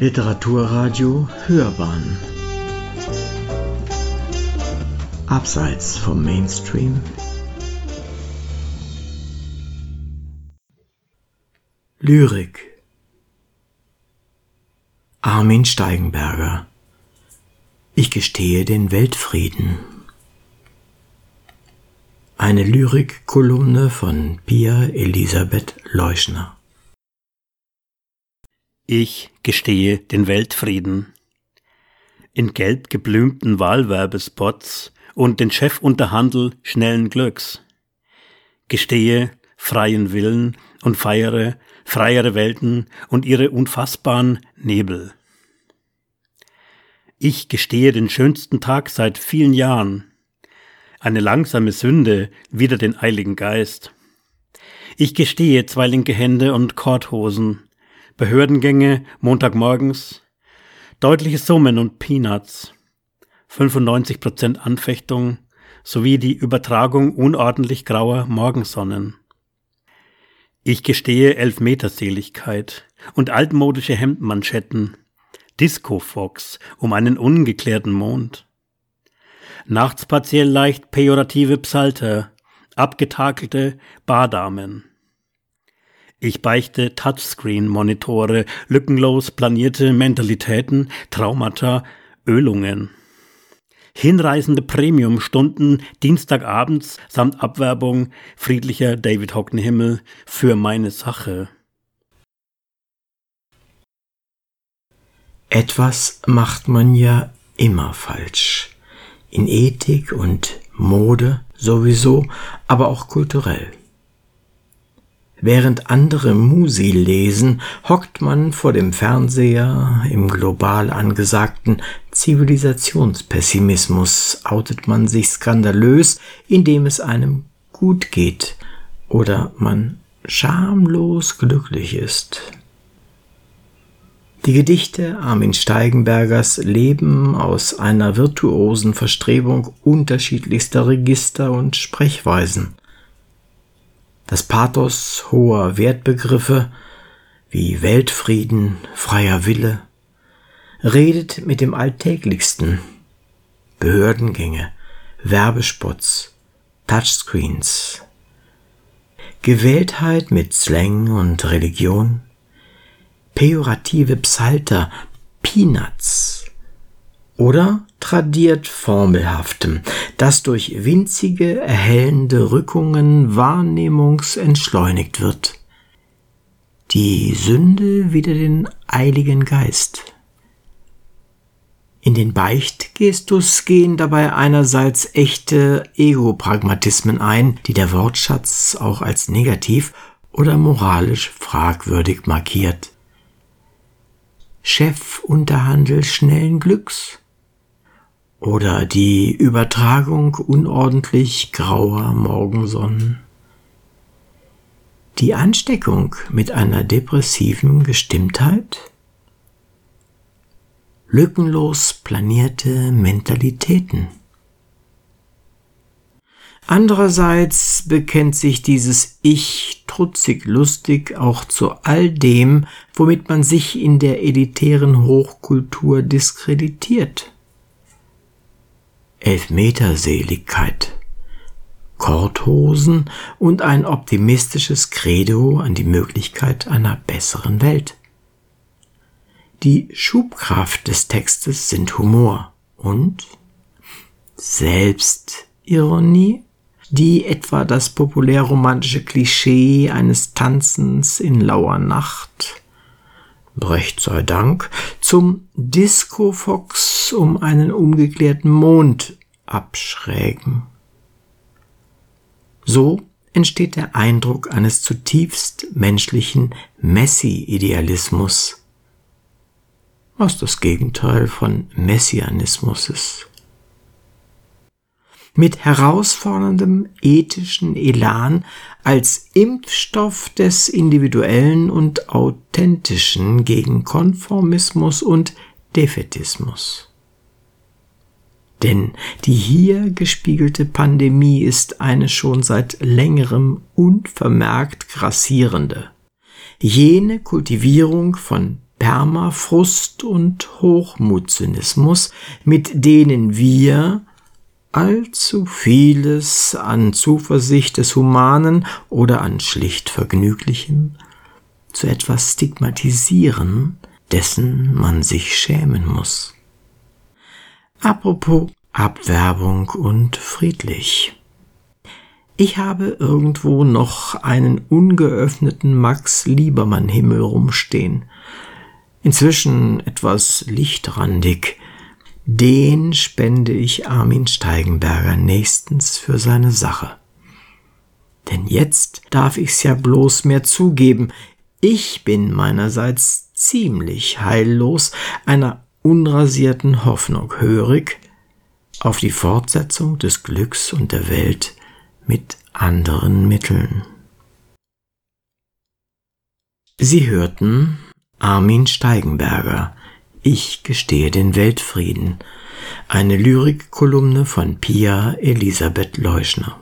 Literaturradio Hörbahn. Abseits vom Mainstream. Lyrik. Armin Steigenberger. Ich gestehe den Weltfrieden. Eine Lyrikkolumne von Pia Elisabeth Leuschner ich gestehe den Weltfrieden. In gelb geblümten Wahlwerbespots und den Chefunterhandel schnellen Glücks. Gestehe freien Willen und feiere freiere Welten und ihre unfassbaren Nebel. Ich gestehe den schönsten Tag seit vielen Jahren. Eine langsame Sünde wider den eiligen Geist. Ich gestehe zwei linke Hände und Korthosen, Behördengänge Montagmorgens, deutliche Summen und Peanuts, 95% Anfechtung sowie die Übertragung unordentlich grauer Morgensonnen. Ich gestehe Elfmeterseligkeit und altmodische Hemdmanschetten, Disco-Fox um einen ungeklärten Mond. Nachts partiell leicht pejorative Psalter, abgetakelte Bardamen. Ich beichte Touchscreen-Monitore, lückenlos planierte Mentalitäten, Traumata, Ölungen. Hinreißende Premiumstunden Dienstagabends samt Abwerbung friedlicher David Hockney-Himmel für meine Sache. Etwas macht man ja immer falsch. In Ethik und Mode sowieso, aber auch kulturell. Während andere Musi lesen, hockt man vor dem Fernseher. Im global angesagten Zivilisationspessimismus outet man sich skandalös, indem es einem gut geht oder man schamlos glücklich ist. Die Gedichte Armin Steigenbergers leben aus einer virtuosen Verstrebung unterschiedlichster Register und Sprechweisen das Pathos hoher Wertbegriffe wie Weltfrieden, freier Wille, redet mit dem Alltäglichsten, Behördengänge, Werbespots, Touchscreens, Gewähltheit mit Slang und Religion, pejorative Psalter, Peanuts oder tradiert Formelhaftem, das durch winzige erhellende Rückungen wahrnehmungsentschleunigt wird. Die Sünde wider den eiligen Geist. In den Beichtgestus gehen dabei einerseits echte Ego-Pragmatismen ein, die der Wortschatz auch als negativ oder moralisch fragwürdig markiert. Chefunterhandel schnellen Glücks oder die Übertragung unordentlich grauer Morgensonnen. Die Ansteckung mit einer depressiven Gestimmtheit? Lückenlos planierte Mentalitäten. Andererseits bekennt sich dieses Ich trutzig lustig auch zu all dem, womit man sich in der elitären Hochkultur diskreditiert. Elfmeterseligkeit, Korthosen und ein optimistisches Credo an die Möglichkeit einer besseren Welt. Die Schubkraft des Textes sind Humor und Selbstironie, die etwa das populärromantische Klischee eines Tanzens in lauer Nacht Brecht sei Dank, zum Disco-Fox um einen umgeklärten Mond abschrägen. So entsteht der Eindruck eines zutiefst menschlichen Messi-Idealismus, was das Gegenteil von Messianismus ist mit herausforderndem ethischen Elan als Impfstoff des Individuellen und Authentischen gegen Konformismus und Defetismus. Denn die hier gespiegelte Pandemie ist eine schon seit längerem unvermerkt grassierende. Jene Kultivierung von Permafrust und Hochmutzynismus, mit denen wir allzu vieles an Zuversicht des Humanen oder an schlicht Vergnüglichen zu etwas stigmatisieren, dessen man sich schämen muss. Apropos Abwerbung und friedlich. Ich habe irgendwo noch einen ungeöffneten Max Liebermann Himmel rumstehen. Inzwischen etwas lichtrandig. Den spende ich Armin Steigenberger nächstens für seine Sache. Denn jetzt darf ich's ja bloß mehr zugeben. Ich bin meinerseits ziemlich heillos einer unrasierten Hoffnung hörig auf die Fortsetzung des Glücks und der Welt mit anderen Mitteln. Sie hörten Armin Steigenberger Ich gestehe den Weltfrieden, eine Lyrikkolumne von Pia Elisabeth Leuschner.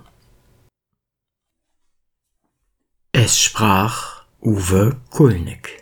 Es sprach Uwe Kulnig.